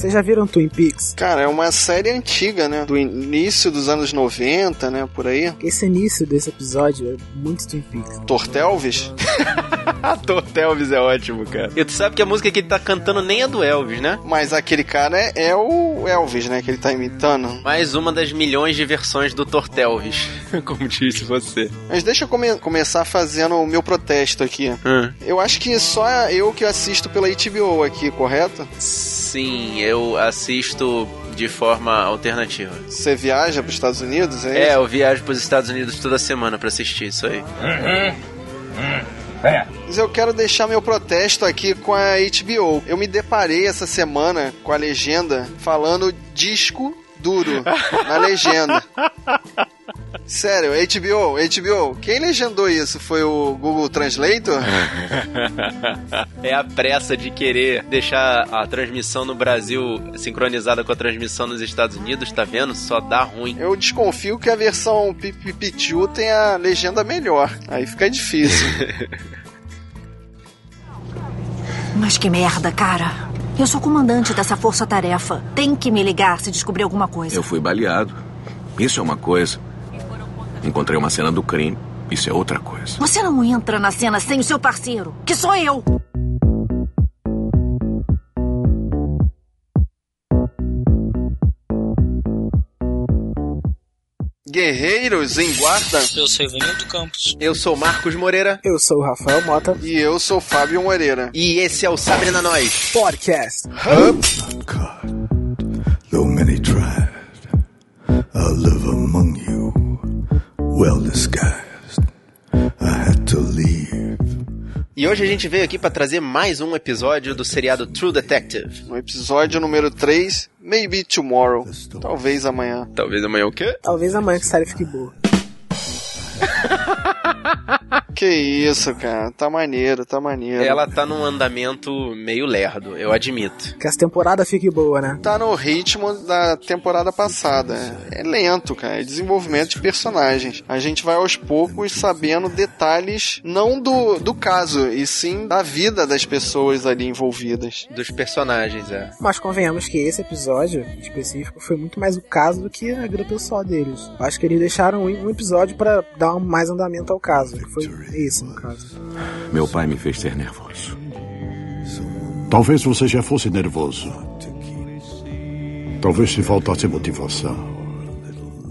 Vocês já viram Twin Peaks? Cara, é uma série antiga, né? Do início dos anos 90, né? Por aí. Esse início desse episódio é muito Twin Peaks. Tortelvis? Tortelvis é ótimo, cara. E tu sabe que a música que ele tá cantando nem é do Elvis, né? Mas aquele cara é, é o Elvis, né? Que ele tá imitando. Mais uma das milhões de versões do Tortelvis, como disse você. Mas deixa eu come começar fazendo o meu protesto aqui. Hum. Eu acho que só eu que assisto pela HBO aqui, correto? Sim, eu assisto de forma alternativa. Você viaja para os Estados Unidos? É, é eu viajo para os Estados Unidos toda semana para assistir isso aí. Uhum. Uhum. É. Mas eu quero deixar meu protesto aqui com a HBO. Eu me deparei essa semana com a legenda falando disco duro na legenda. Sério, HBO, HBO, quem legendou isso? Foi o Google Translator? é a pressa de querer deixar a transmissão no Brasil sincronizada com a transmissão nos Estados Unidos, tá vendo? Só dá ruim. Eu desconfio que a versão Pipipitiu tem a legenda melhor. Aí fica difícil. Mas que merda, cara. Eu sou comandante dessa força-tarefa. Tem que me ligar se descobrir alguma coisa. Eu fui baleado. Isso é uma coisa. Encontrei uma cena do crime. Isso é outra coisa. Você não entra na cena sem o seu parceiro, que sou eu. Guerreiros em Guarda. Eu sou Ivanildo Campos. Eu sou Marcos Moreira. Eu sou o Rafael Mota. E eu sou Fábio Moreira. E esse é o Sabrina Nós Podcast. Hub. Though well disguised. I had to leave. E hoje a gente veio aqui para trazer mais um episódio do seriado True Detective. No episódio número 3, Maybe Tomorrow. Talvez amanhã. Talvez amanhã o quê? Talvez amanhã que a série fique boa. que isso, cara. Tá maneiro, tá maneiro. Ela tá num andamento meio lerdo, eu admito. Que essa temporada fique boa, né? Tá no ritmo da temporada passada. É lento, cara. É desenvolvimento de personagens. A gente vai aos poucos sabendo detalhes não do, do caso, e sim da vida das pessoas ali envolvidas. Dos personagens, é. Mas convenhamos que esse episódio específico foi muito mais o caso do que a vida pessoal deles. Acho que eles deixaram um episódio para dar mais andamento ao caso. Foi esse, no caso. Meu pai me fez ser nervoso. Talvez você já fosse nervoso. Talvez te faltasse motivação.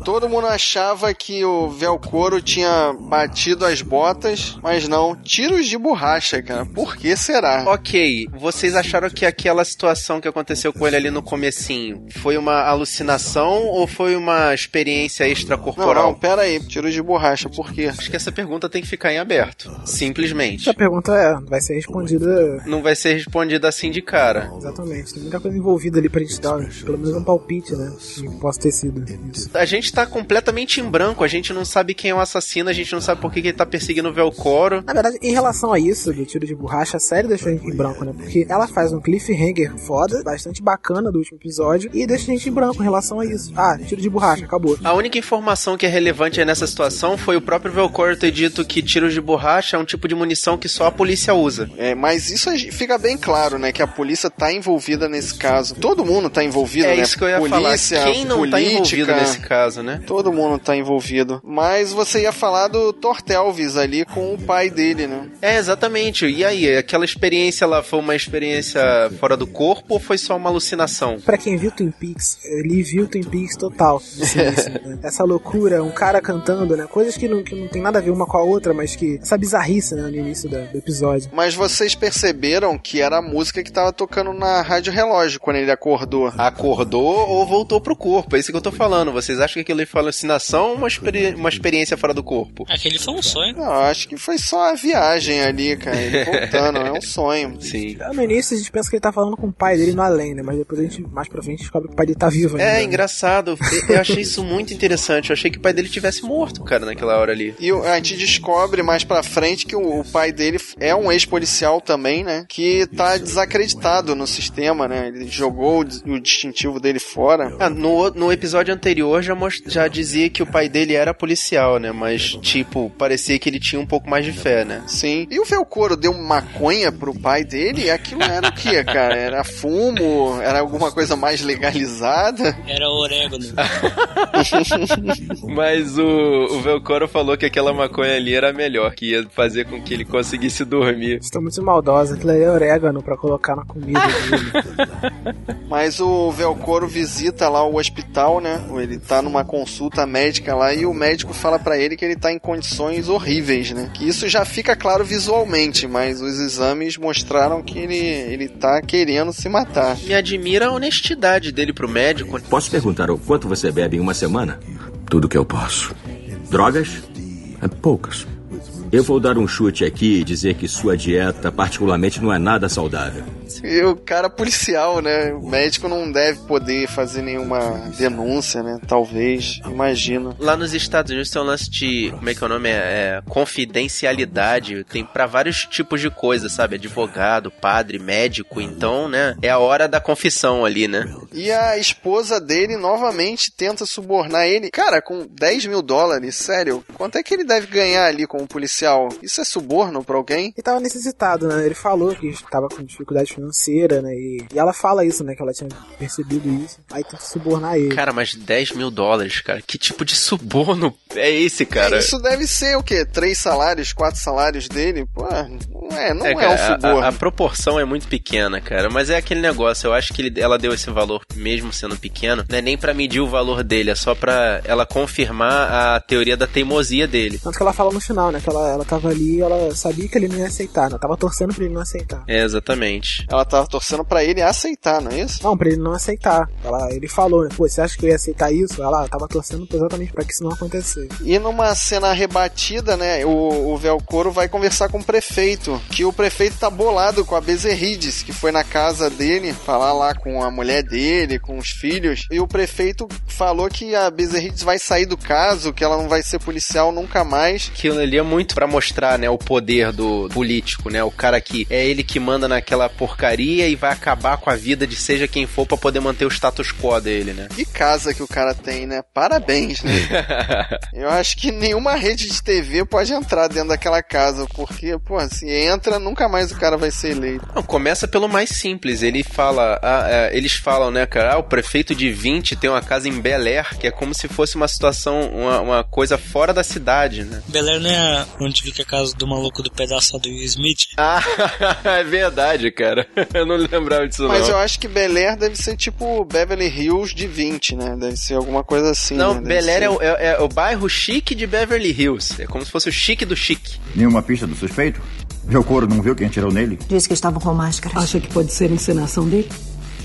Todo mundo achava que o Velcoro tinha batido as botas, mas não. Tiros de borracha, cara. Por que será? Ok, vocês acharam que aquela situação que aconteceu com ele ali no comecinho foi uma alucinação ou foi uma experiência extracorporal? Não, não, pera aí. Tiros de borracha, por quê? Acho que essa pergunta tem que ficar em aberto. Simplesmente. Essa pergunta é, vai ser respondida... Não vai ser respondida assim de cara. Exatamente. Tem muita coisa envolvida ali pra gente dar, pelo menos um palpite, né? Que possa ter sido isso. A gente tá completamente em branco, a gente não sabe quem é o assassino, a gente não sabe por que, que ele tá perseguindo o Velcoro. Na verdade, em relação a isso, do tiro de borracha, a série deixou a gente em branco, né? Porque ela faz um cliffhanger foda, bastante bacana do último episódio, e deixa a gente em branco em relação a isso. Ah, tiro de borracha, acabou. A única informação que é relevante nessa situação foi o próprio Velcoro ter dito que tiros de borracha é um tipo de munição que só a polícia usa. É, mas isso fica bem claro, né? Que a polícia tá envolvida nesse caso. Todo mundo tá envolvido, é né? É isso que eu ia polícia, falar. Quem não política, tá envolvido nesse caso, né? Todo mundo tá envolvido. Mas você ia falar do Tortelvis ali com o pai dele, né? É, exatamente. E aí, aquela experiência lá foi uma experiência fora do corpo ou foi só uma alucinação? Para quem viu Twin Peaks, ele viu Twin Peaks total. Início, né? Essa loucura, um cara cantando, né? Coisas que não, que não tem nada a ver uma com a outra, mas que. Essa bizarrice, né? No início do episódio. Mas vocês perceberam que era a música que tava tocando na rádio relógio quando ele acordou? Acordou ou voltou pro corpo? É isso que eu tô falando. Vocês acham que aquilo ali foi alucinação ou uma, experi uma experiência fora do corpo? Aquele foi um sonho. Não, acho que foi só a viagem ali, cara. Ele voltando, é um sonho. Sim. No início a gente pensa que ele tá falando com o pai dele no além, né? Mas depois a gente, mais pra frente, descobre que o pai dele tá vivo ainda. É, engraçado. Eu achei isso muito interessante. Eu achei que o pai dele tivesse morto, cara, naquela hora ali. E a gente descobre mais pra frente que o, pai dele é um ex-policial também, né? Que tá desacreditado no sistema, né? Ele jogou o distintivo dele fora. Ah, no, no episódio anterior já mostrou já dizia que o pai dele era policial, né? Mas, tipo, parecia que ele tinha um pouco mais de fé, né? Sim. E o Velcoro deu maconha pro pai dele? E aquilo era o quê, cara? Era fumo? Era alguma coisa mais legalizada? Era orégano. Mas o, o Velcoro falou que aquela maconha ali era melhor, que ia fazer com que ele conseguisse dormir. Estão muito maldosa. Aquilo aí é orégano pra colocar na comida dele. Mas o Velcoro visita lá o hospital, né? Ele tá numa consulta médica lá e o médico fala para ele que ele tá em condições horríveis, né? Que isso já fica claro visualmente, mas os exames mostraram que ele, ele tá querendo se matar. Me admira a honestidade dele pro médico. Posso perguntar o quanto você bebe em uma semana? Tudo que eu posso. Drogas? É poucas. Eu vou dar um chute aqui e dizer que sua dieta, particularmente, não é nada saudável. E o cara policial, né? O médico não deve poder fazer nenhuma denúncia, né? Talvez, imagino. Lá nos Estados Unidos tem um lance de, como é que é o nome? É, é confidencialidade. Tem para vários tipos de coisa, sabe? Advogado, padre, médico. Então, né? É a hora da confissão ali, né? E a esposa dele novamente tenta subornar ele. Cara, com 10 mil dólares, sério, quanto é que ele deve ganhar ali como policial? Isso é suborno pra alguém? Ele tava necessitado, né? Ele falou que estava com dificuldade financeira, né? E, e ela fala isso, né? Que ela tinha percebido isso. Aí tenta subornar ele. Cara, mas 10 mil dólares, cara. Que tipo de suborno é esse, cara? Isso deve ser o quê? Três salários, quatro salários dele? Pô, não é, não é, é um suborno. A, a, proporção é muito pequena, cara. Mas é aquele negócio. Eu acho que ele, ela deu esse valor, mesmo sendo pequeno, não é nem para medir o valor dele, é só pra ela confirmar a teoria da teimosia dele. Tanto que ela fala no final, né? Que ela, ela tava ali ela sabia que ele não ia aceitar, né? Tava torcendo pra ele não aceitar. É, exatamente. Ela tava torcendo para ele aceitar, não é isso? Não, pra ele não aceitar. Ela, ele falou, né? Pô, você acha que eu ia aceitar isso? Ela tava torcendo exatamente para que isso não acontecesse. E numa cena rebatida, né? O, o Velcoro vai conversar com o prefeito. Que o prefeito tá bolado com a Bezerrides, que foi na casa dele, falar lá com a mulher dele, com os filhos. E o prefeito falou que a Bezerrides vai sair do caso, que ela não vai ser policial nunca mais. Aquilo ali é muito para mostrar, né, o poder do político, né? O cara que é ele que manda naquela porcaria e vai acabar com a vida de seja quem for para poder manter o status quo dele, né? Que casa que o cara tem, né? Parabéns, né? Eu acho que nenhuma rede de TV pode entrar dentro daquela casa, porque, pô, se entra, nunca mais o cara vai ser eleito. Não, começa pelo mais simples. Ele fala, ah, é, eles falam, né, cara, ah, o prefeito de 20 tem uma casa em Bel Air, que é como se fosse uma situação, uma, uma coisa fora da cidade, né? Bel Air não é onde fica a casa do maluco do pedaço do Will Smith? Ah, é verdade, cara. Eu não lembrava disso Mas não. eu acho que Bel Air deve ser tipo Beverly Hills de 20, né? Deve ser alguma coisa assim. Não, né? Bel Air ser... é, o, é, é o bairro chique de Beverly Hills. É como se fosse o chique do chique. Nenhuma pista do suspeito? Meu couro não viu quem atirou nele? Diz que estavam com máscaras. Acha que pode ser encenação dele?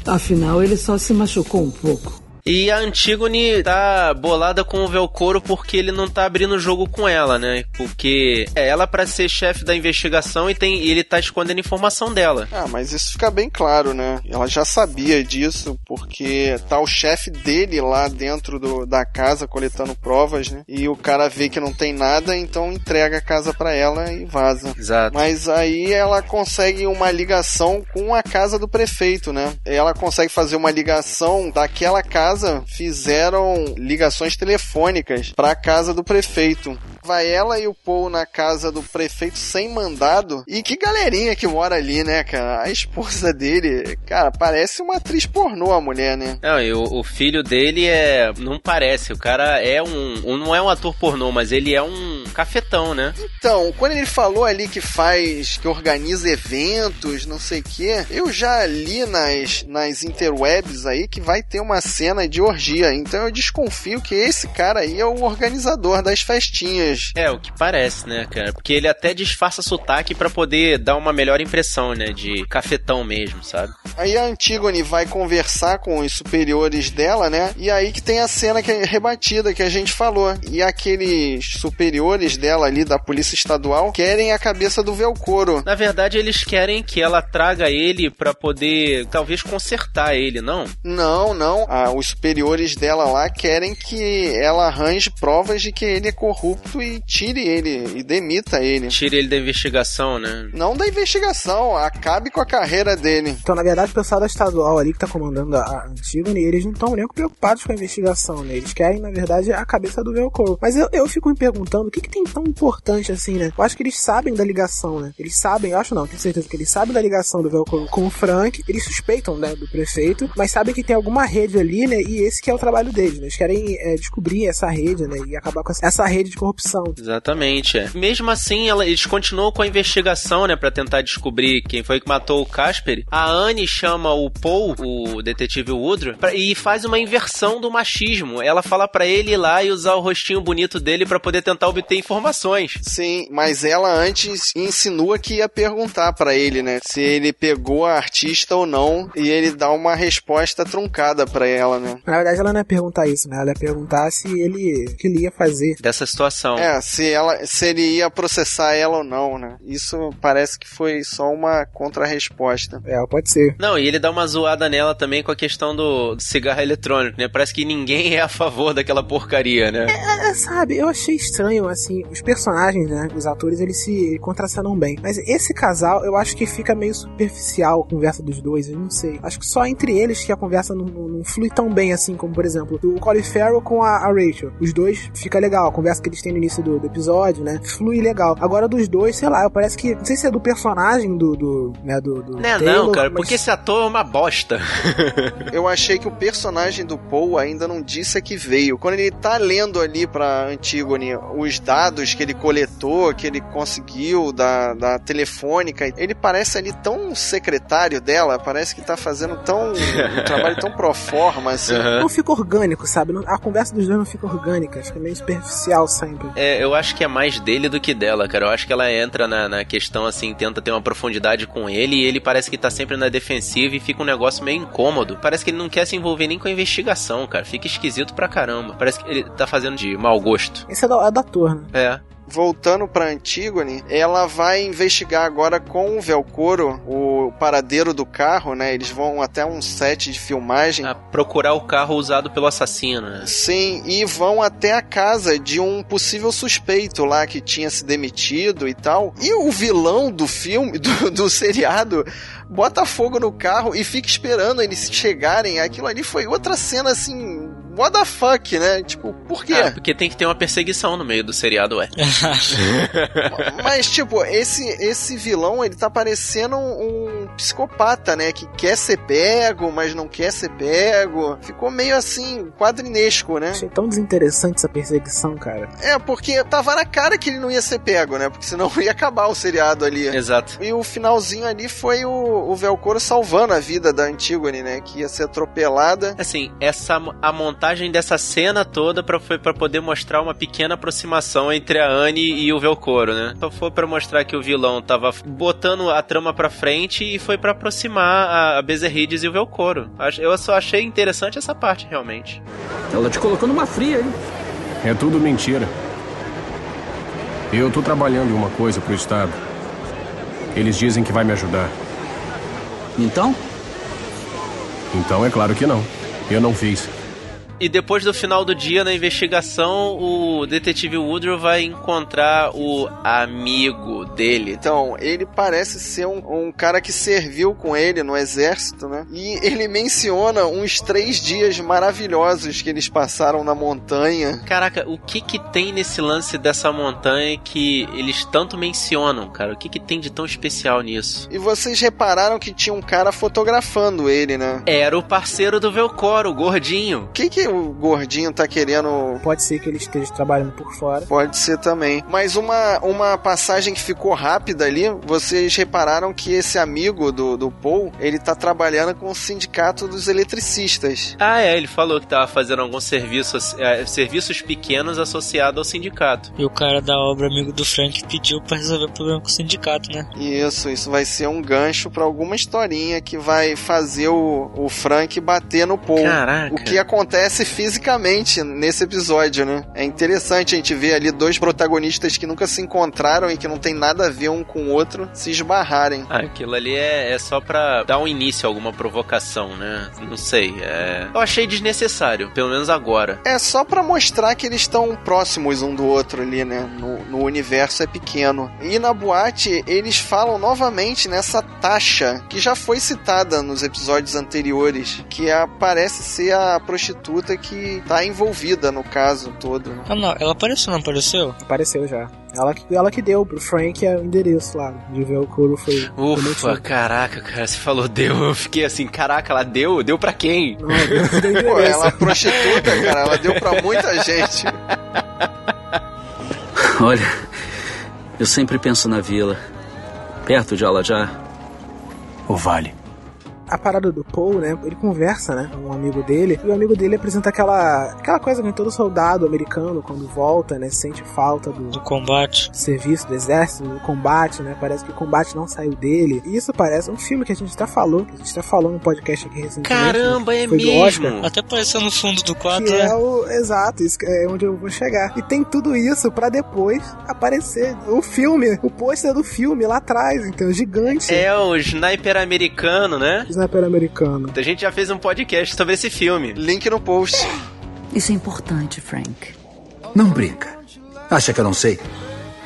Afinal, ele só se machucou um pouco. E a Antigone tá bolada com o Velcoro porque ele não tá abrindo o jogo com ela, né? Porque é ela para ser chefe da investigação e, tem, e ele tá escondendo informação dela. Ah, mas isso fica bem claro, né? Ela já sabia disso porque tá o chefe dele lá dentro do, da casa coletando provas, né? E o cara vê que não tem nada, então entrega a casa para ela e vaza. Exato. Mas aí ela consegue uma ligação com a casa do prefeito, né? Ela consegue fazer uma ligação daquela casa casa fizeram ligações telefônicas para a casa do prefeito. Vai ela e o Paul na casa do prefeito sem mandado. E que galerinha que mora ali, né, cara? A esposa dele, cara, parece uma atriz pornô a mulher, né? Não, e o, o filho dele é. Não parece. O cara é um, um. Não é um ator pornô, mas ele é um cafetão, né? Então, quando ele falou ali que faz. que organiza eventos, não sei o quê, eu já li nas, nas interwebs aí que vai ter uma cena de orgia. Então eu desconfio que esse cara aí é o organizador das festinhas é, o que parece, né, cara? Porque ele até disfarça sotaque para poder dar uma melhor impressão, né? De cafetão mesmo, sabe? Aí a Antigone vai conversar com os superiores dela, né? E aí que tem a cena que é rebatida que a gente falou. E aqueles superiores dela ali, da polícia estadual, querem a cabeça do Velcoro. Na verdade, eles querem que ela traga ele para poder, talvez, consertar ele, não? Não, não. Ah, os superiores dela lá querem que ela arranje provas de que ele é corrupto e tire ele, e demita ele. Tire ele da investigação, né? Não da investigação, acabe com a carreira dele. Então, na verdade, o pessoal da estadual ali que tá comandando a Antigone, eles não estão nem preocupados com a investigação, né? Eles querem, na verdade, a cabeça do Velcro. Mas eu, eu fico me perguntando o que, que tão importante assim, né? Eu acho que eles sabem da ligação, né? Eles sabem, eu acho não, tenho certeza que eles sabem da ligação do Velcro com o Frank, eles suspeitam, né, do prefeito, mas sabem que tem alguma rede ali, né? E esse que é o trabalho deles, né? Eles querem é, descobrir essa rede, né? E acabar com essa rede de corrupção. Exatamente, é. Mesmo assim, ela, eles continuam com a investigação, né? Pra tentar descobrir quem foi que matou o Casper. A Anne chama o Paul, o detetive Woodrow, pra, e faz uma inversão do machismo. Ela fala para ele ir lá e usar o rostinho bonito dele para poder tentar obter informações. Sim, mas ela antes insinua que ia perguntar para ele, né? Se ele pegou a artista ou não. E ele dá uma resposta truncada para ela, né? Na verdade, ela não ia perguntar isso, né? Ela ia perguntar se ele. o que ele ia fazer. Dessa situação. É, se, ela, se ele ia processar ela ou não, né? Isso parece que foi só uma contra-resposta. É, pode ser. Não, e ele dá uma zoada nela também com a questão do, do cigarro eletrônico, né? Parece que ninguém é a favor daquela porcaria, né? É, é, sabe, eu achei estranho, assim, os personagens, né? Os atores, eles se contracenam bem. Mas esse casal, eu acho que fica meio superficial a conversa dos dois, eu não sei. Acho que só entre eles que a conversa não, não, não flui tão bem assim, como por exemplo, o Colin Farrell com a, a, Rachel. Os dois fica legal, a conversa que eles têm no início do, do, episódio, né? Flui legal. Agora dos dois, sei lá, parece que. Não sei se é do personagem do. do né, do, do não, é Taylor, não, cara, mas... porque esse ator é uma bosta. eu achei que o personagem do Paul ainda não disse a que veio. Quando ele tá lendo ali pra Antigone os dados que ele coletou, que ele conseguiu da, da telefônica, ele parece ali tão secretário dela, parece que tá fazendo tão um trabalho tão pro forma, assim. Uhum. Não fica orgânico, sabe? A conversa dos dois não fica orgânica, acho que é meio superficial sempre. É, eu acho que é mais dele do que dela, cara. Eu acho que ela entra na, na questão, assim, tenta ter uma profundidade com ele e ele parece que tá sempre na defensiva e fica um negócio meio incômodo. Parece que ele não quer se envolver nem com a investigação, cara. Fica esquisito pra caramba. Parece que ele tá fazendo de mau gosto. Esse é da, é ator, né? É voltando para Antigone, ela vai investigar agora com o Velcoro o paradeiro do carro, né? Eles vão até um set de filmagem. A procurar o carro usado pelo assassino, né? Sim, e vão até a casa de um possível suspeito lá que tinha se demitido e tal. E o vilão do filme, do, do seriado, bota fogo no carro e fica esperando eles chegarem. Aquilo ali foi outra cena assim what the fuck, né? Tipo, por quê? É, porque tem que ter uma perseguição no meio do seriado, ué. Mas, tipo, esse, esse vilão, ele tá parecendo um, psicopata, né? Que quer ser pego, mas não quer ser pego. Ficou meio assim, quadrinesco, né? Achei tão desinteressante essa perseguição, cara. É, porque tava na cara que ele não ia ser pego, né? Porque senão ia acabar o seriado ali. Exato. E o finalzinho ali foi o, o Velcoro salvando a vida da Antigone, né? Que ia ser atropelada. Assim, essa a montagem montagem dessa cena toda pra, foi para poder mostrar uma pequena aproximação entre a Anne e o Velcoro, né? Só foi para mostrar que o vilão tava botando a trama pra frente e foi para aproximar a, a Bezerrides e o Velcoro. Eu só achei interessante essa parte, realmente. Ela te colocou numa fria, hein? É tudo mentira. Eu tô trabalhando em uma coisa pro Estado. Eles dizem que vai me ajudar. Então? Então é claro que não. Eu não fiz. E depois do final do dia, na investigação, o detetive Woodrow vai encontrar o amigo dele. Então, ele parece ser um, um cara que serviu com ele no exército, né? E ele menciona uns três dias maravilhosos que eles passaram na montanha. Caraca, o que que tem nesse lance dessa montanha que eles tanto mencionam, cara? O que que tem de tão especial nisso? E vocês repararam que tinha um cara fotografando ele, né? Era o parceiro do Velcoro, o gordinho. O que que o gordinho tá querendo. Pode ser que ele esteja trabalhando por fora. Pode ser também. Mas uma, uma passagem que ficou rápida ali, vocês repararam que esse amigo do, do Paul, ele tá trabalhando com o sindicato dos eletricistas. Ah, é, ele falou que tava fazendo alguns serviços, é, serviços pequenos associados ao sindicato. E o cara da obra amigo do Frank pediu para resolver o problema com o sindicato, né? Isso, isso vai ser um gancho para alguma historinha que vai fazer o, o Frank bater no Paul. Caraca. O que acontece aparece fisicamente nesse episódio, né? É interessante a gente ver ali dois protagonistas que nunca se encontraram e que não tem nada a ver um com o outro se esbarrarem. Ah, aquilo ali é, é só pra dar um início a alguma provocação, né? Não sei. É... Eu achei desnecessário, pelo menos agora. É só pra mostrar que eles estão próximos um do outro ali, né? No, no universo é pequeno. E na boate, eles falam novamente nessa taxa que já foi citada nos episódios anteriores, que a, parece ser a prostituta que tá envolvida no caso todo. Né? Ah, não, ela apareceu, não apareceu? Apareceu já. Ela que, ela que deu pro Frank o endereço lá de ver o couro foi. Ufa, caraca, cara, você falou deu. Eu fiquei assim, caraca, ela deu? Deu pra quem? Não, deu, Pô, ela é prostituta, cara, ela deu pra muita gente. Olha, eu sempre penso na vila, perto de Alajá. O vale a parada do Paul, né? Ele conversa, né? Com um amigo dele. E o amigo dele apresenta aquela, aquela coisa que todo soldado americano, quando volta, né? Sente falta do, do combate. Do serviço, do exército, do combate, né? Parece que o combate não saiu dele. E isso parece um filme que a gente até falou, que a gente até falou no podcast aqui recentemente. Caramba, né? é mesmo! Até apareceu no fundo do quadro. Que é né? o. Exato, isso é onde eu vou chegar. E tem tudo isso para depois aparecer o filme, o pôster do filme lá atrás, então, gigante. É o sniper americano, né? Sniper americano. A gente já fez um podcast sobre esse filme. Link no post. Isso é importante, Frank. Não brinca. Acha que eu não sei?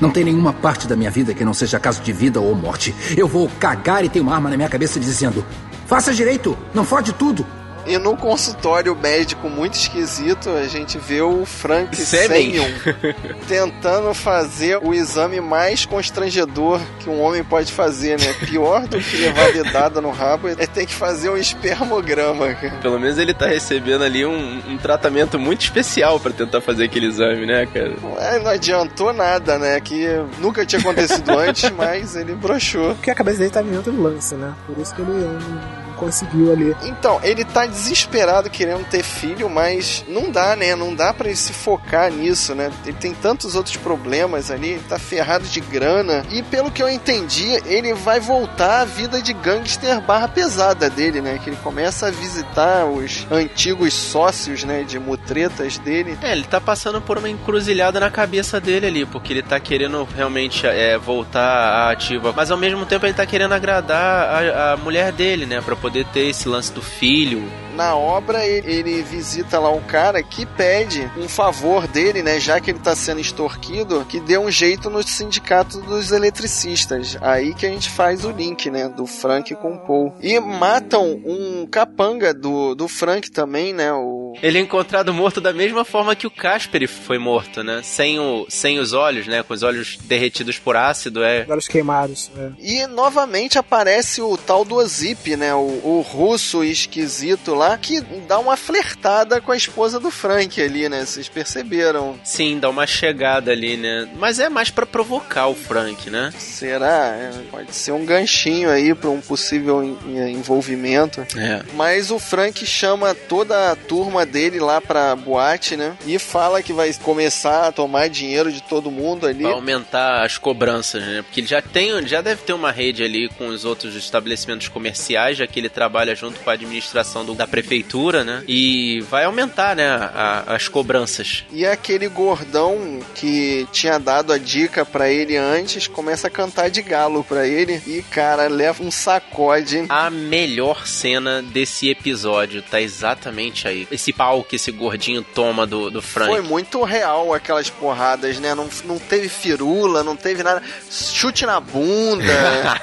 Não tem nenhuma parte da minha vida que não seja caso de vida ou morte. Eu vou cagar e ter uma arma na minha cabeça dizendo: faça direito, não fode tudo. E no consultório médico muito esquisito, a gente vê o Frank Semyon tentando fazer o exame mais constrangedor que um homem pode fazer, né? Pior do que levar dedada no rabo é ter que fazer um espermograma. Pelo menos ele tá recebendo ali um, um tratamento muito especial para tentar fazer aquele exame, né, cara? É, não adiantou nada, né? Que nunca tinha acontecido antes, mas ele broxou. Porque a cabeça dele tá em outro lance, né? Por isso que ele conseguiu ali. Então, ele tá desesperado querendo ter filho, mas não dá, né? Não dá para ele se focar nisso, né? Ele tem tantos outros problemas ali, ele tá ferrado de grana. E pelo que eu entendi, ele vai voltar à vida de gangster barra pesada dele, né? Que ele começa a visitar os antigos sócios, né? De mutretas dele. É, ele tá passando por uma encruzilhada na cabeça dele ali, porque ele tá querendo realmente é, voltar à ativa. Mas ao mesmo tempo ele tá querendo agradar a, a mulher dele, né? Pra poder ter esse lance do filho na obra ele, visita lá um cara que pede um favor dele, né? Já que ele tá sendo extorquido, que dê um jeito no sindicato dos eletricistas. Aí que a gente faz o link, né? Do Frank com o Paul. E matam um capanga do, do Frank também, né? O... Ele é encontrado morto da mesma forma que o Casper foi morto, né? Sem, o, sem os olhos, né? Com os olhos derretidos por ácido, é. Olhos queimados, é. E novamente aparece o tal do Ozip, né? O, o russo esquisito lá que dá uma flertada com a esposa do Frank ali, né? Vocês perceberam? Sim, dá uma chegada ali, né? Mas é mais para provocar o Frank, né? Será? É, pode ser um ganchinho aí para um possível envolvimento. É. Mas o Frank chama toda a turma dele lá pra boate, né? E fala que vai começar a tomar dinheiro de todo mundo ali. Vai aumentar as cobranças, né? Porque ele já tem, já deve ter uma rede ali com os outros estabelecimentos comerciais, já que ele trabalha junto com a administração do, da prefeitura, né? E vai aumentar, né, a, as cobranças. E aquele gordão que tinha dado a dica para ele antes começa a cantar de galo para ele e, cara, leva um sacode. A melhor cena desse episódio tá exatamente aí. Esse pau que esse gordinho toma do, do Frank. Foi muito real aquelas porradas, né? Não, não teve firula, não teve nada. Chute na bunda,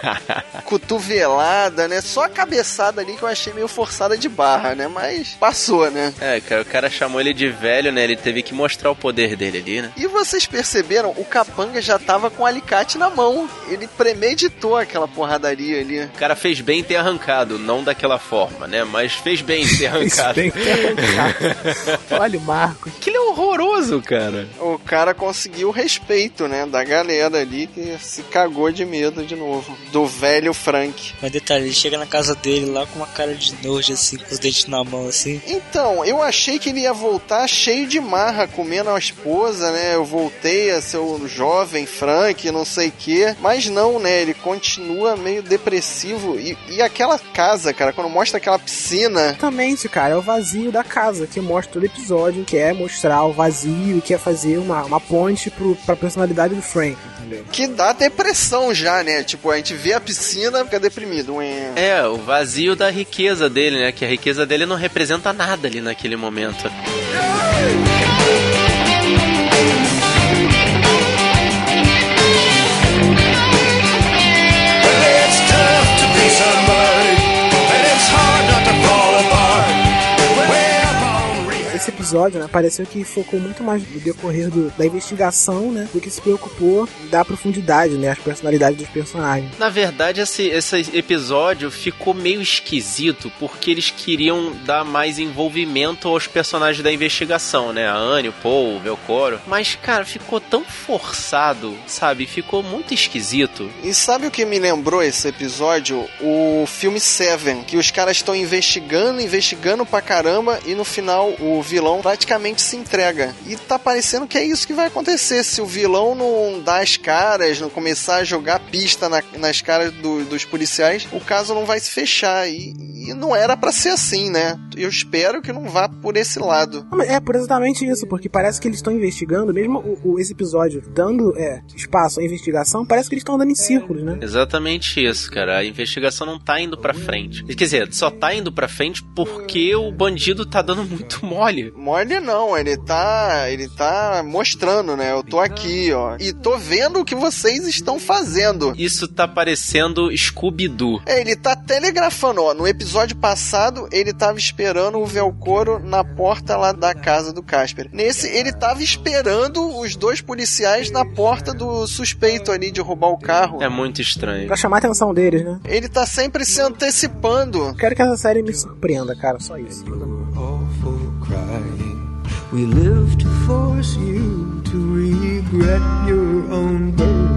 cotovelada, né? Só a cabeçada ali que eu achei meio forçada de barra né? Mas passou, né? É, cara, o cara chamou ele de velho, né? Ele teve que mostrar o poder dele ali, né? E vocês perceberam? O capanga já tava com o alicate na mão. Ele premeditou aquela porradaria ali. O cara fez bem ter arrancado, não daquela forma, né? Mas fez bem ter arrancado. fez bem ter arrancado. Olha o Marco. Que ele é horroroso, cara. O cara conseguiu o respeito, né? Da galera ali que se cagou de medo de novo. Do velho Frank. Mas detalhe, ele chega na casa dele lá com uma cara de nojo, assim, com os dentes na mão assim. Então, eu achei que ele ia voltar cheio de marra, comendo a esposa, né? Eu voltei a ser o jovem Frank, não sei o quê. Mas não, né? Ele continua meio depressivo. E, e aquela casa, cara, quando mostra aquela piscina. Exatamente, cara, é o vazio da casa que mostra todo episódio, que é mostrar o vazio e quer fazer uma, uma ponte pro, pra personalidade do Frank, entendeu? Que dá depressão já, né? Tipo, a gente vê a piscina, fica deprimido. É, o vazio da riqueza dele, né? Que a riqueza dele não representa nada ali naquele momento. It's episódio, né, pareceu que focou muito mais no decorrer do- da investigação, né, do que se preocupou em dar profundidade, né, às personalidades dos personagens. Na verdade, esse, esse episódio ficou meio esquisito porque eles queriam dar mais envolvimento aos personagens da investigação, né? A Anne, o Paul, o Velcoro. Mas, cara, ficou tão forçado, sabe? Ficou muito esquisito. E sabe o que me lembrou esse episódio? O filme Seven, que os caras estão investigando, investigando pra caramba e no final o vilão praticamente se entrega. E tá parecendo que é isso que vai acontecer. Se o vilão não dar as caras, não começar a jogar pista na- nas caras do- dos policiais, o caso não vai se fechar. E, e não era pra ser assim, né? Eu espero que não vá por esse lado. É por exatamente isso, porque parece que eles estão investigando, mesmo o, o- esse episódio dando é, espaço à investigação, parece que eles estão andando em círculos, né? Exatamente isso, cara. A investigação não tá indo pra frente. Quer dizer, só tá indo pra frente porque o bandido tá dando muito mole. Mole não, ele tá. Ele tá mostrando, né? Eu tô aqui, ó. E tô vendo o que vocês estão fazendo. Isso tá parecendo Scooby-Doo. É, ele tá telegrafando, ó. No episódio passado, ele tava esperando o Velcoro na porta lá da casa do Casper. Nesse, ele tava esperando os dois policiais na porta do suspeito ali de roubar o carro. É muito estranho. Pra chamar a atenção deles, né? Ele tá sempre se antecipando. Quero que essa série me surpreenda, cara, só isso. We live to force you to regret your own birth.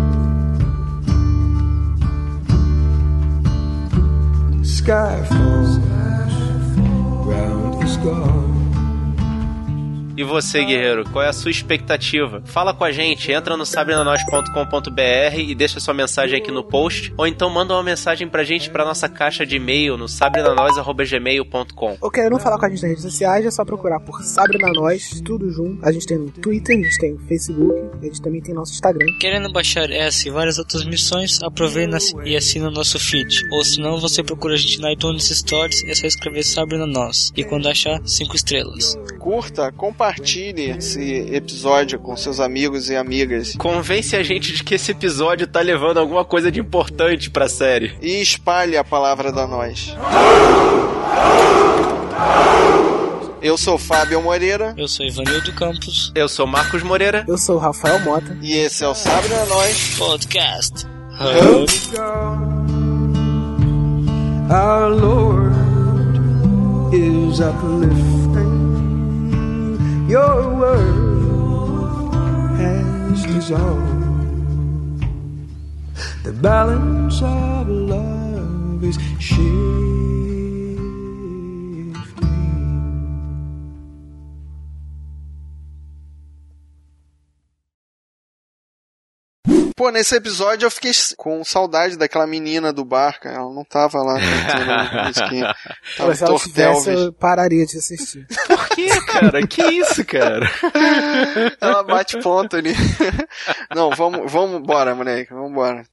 Sky falls, ground is gone. E você, guerreiro, qual é a sua expectativa? Fala com a gente, entra no sabrenanois.com.br e deixa sua mensagem aqui no post, ou então manda uma mensagem pra gente pra nossa caixa de e-mail no sabrenanois.gmail.com. Ou querendo falar com a gente nas redes sociais, é só procurar por Sabrina Nós, tudo junto. A gente tem no Twitter, a gente tem no Facebook, a gente também tem nosso Instagram. Querendo baixar essa e várias outras missões, aproveita e assina o nosso feed. Ou se não, você procura a gente na iTunes Stories, é só escrever Sabrina Nós. E quando achar, 5 estrelas. Curta, compartilhe esse episódio com seus amigos e amigas. Convence a gente de que esse episódio tá levando alguma coisa de importante pra série. E espalhe a palavra da nós. Eu sou Fábio Moreira. Eu sou Ivanildo Campos. Eu sou Marcos Moreira. Eu sou o Rafael Mota. E esse é o Sabre da Nós Podcast. Our Lord is uplifting. Your world has dissolved. The balance of love is shifting. Pô, nesse episódio eu fiquei com saudade daquela menina do bar, cara. Ela não tava lá cantando. Tava se ela tivesse, eu pararia de assistir. Por que, cara? Que isso, cara? Ela bate ponto ali. Não, vamos, vamos embora, moleque. Vamos embora.